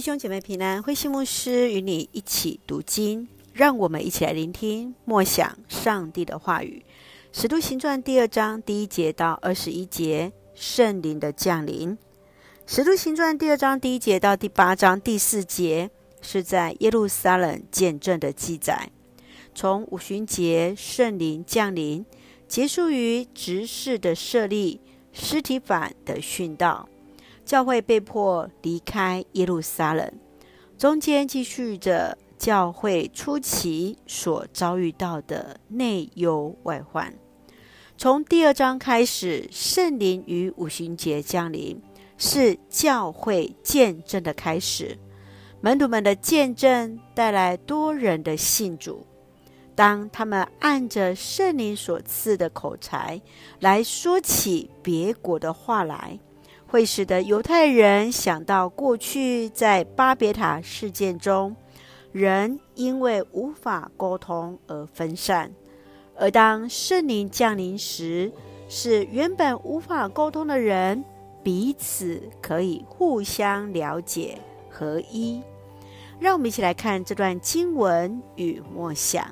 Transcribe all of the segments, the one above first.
弟兄姐妹平安，慧馨牧师与你一起读经，让我们一起来聆听默想上帝的话语。《使徒行传》第二章第一节到二十一节，圣灵的降临。《使徒行传》第二章第一节到第八章第四节，是在耶路撒冷见证的记载。从五旬节圣灵降临，结束于执事的设立，尸体反的殉道。教会被迫离开耶路撒冷，中间继续着教会初期所遭遇到的内忧外患。从第二章开始，圣灵于五旬节降临，是教会见证的开始。门徒们的见证带来多人的信主。当他们按着圣灵所赐的口才来说起别国的话来。会使得犹太人想到过去在巴别塔事件中，人因为无法沟通而分散；而当圣灵降临时，是原本无法沟通的人彼此可以互相了解合一。让我们一起来看这段经文与默想，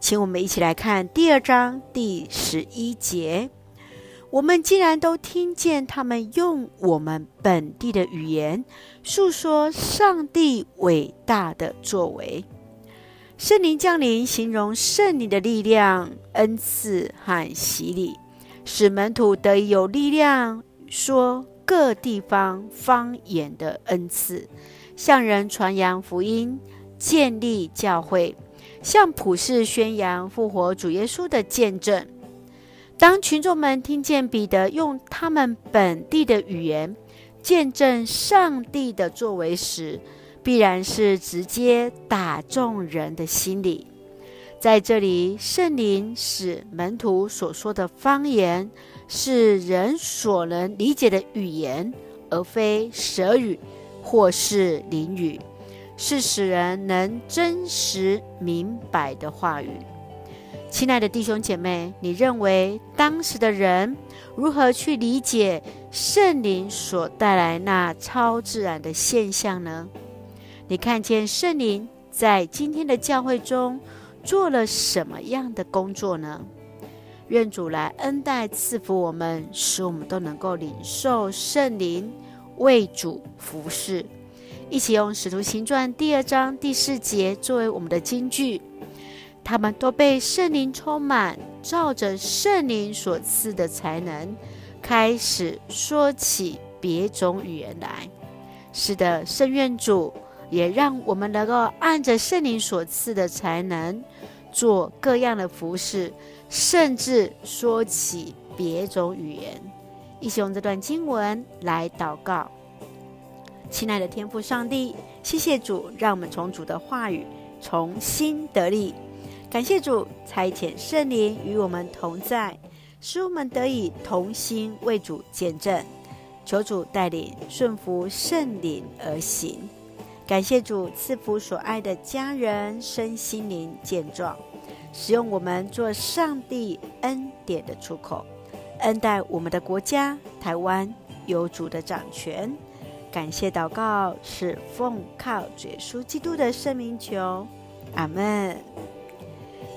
请我们一起来看第二章第十一节。我们竟然都听见他们用我们本地的语言诉说上帝伟大的作为，圣灵降临，形容圣灵的力量、恩赐和洗礼，使门徒得以有力量说各地方方言的恩赐，向人传扬福音，建立教会，向普世宣扬复活主耶稣的见证。当群众们听见彼得用他们本地的语言见证上帝的作为时，必然是直接打中人的心里。在这里，圣灵使门徒所说的方言是人所能理解的语言，而非舌语或是灵语，是使人能真实明白的话语。亲爱的弟兄姐妹，你认为当时的人如何去理解圣灵所带来那超自然的现象呢？你看见圣灵在今天的教会中做了什么样的工作呢？愿主来恩待赐福我们，使我们都能够领受圣灵，为主服侍。一起用《使徒行传》第二章第四节作为我们的金句。他们都被圣灵充满，照着圣灵所赐的才能，开始说起别种语言来。是的，圣愿主也让我们能够按着圣灵所赐的才能，做各样的服事，甚至说起别种语言。一起用这段经文来祷告。亲爱的天父上帝，谢谢主，让我们从主的话语重新得力。感谢主差遣圣灵与我们同在，使我们得以同心为主见证。求主带领顺服圣灵而行。感谢主赐福所爱的家人身心灵健壮，使用我们做上帝恩典的出口，恩待我们的国家台湾有主的掌权。感谢祷告是奉靠主耶稣基督的圣名求，阿门。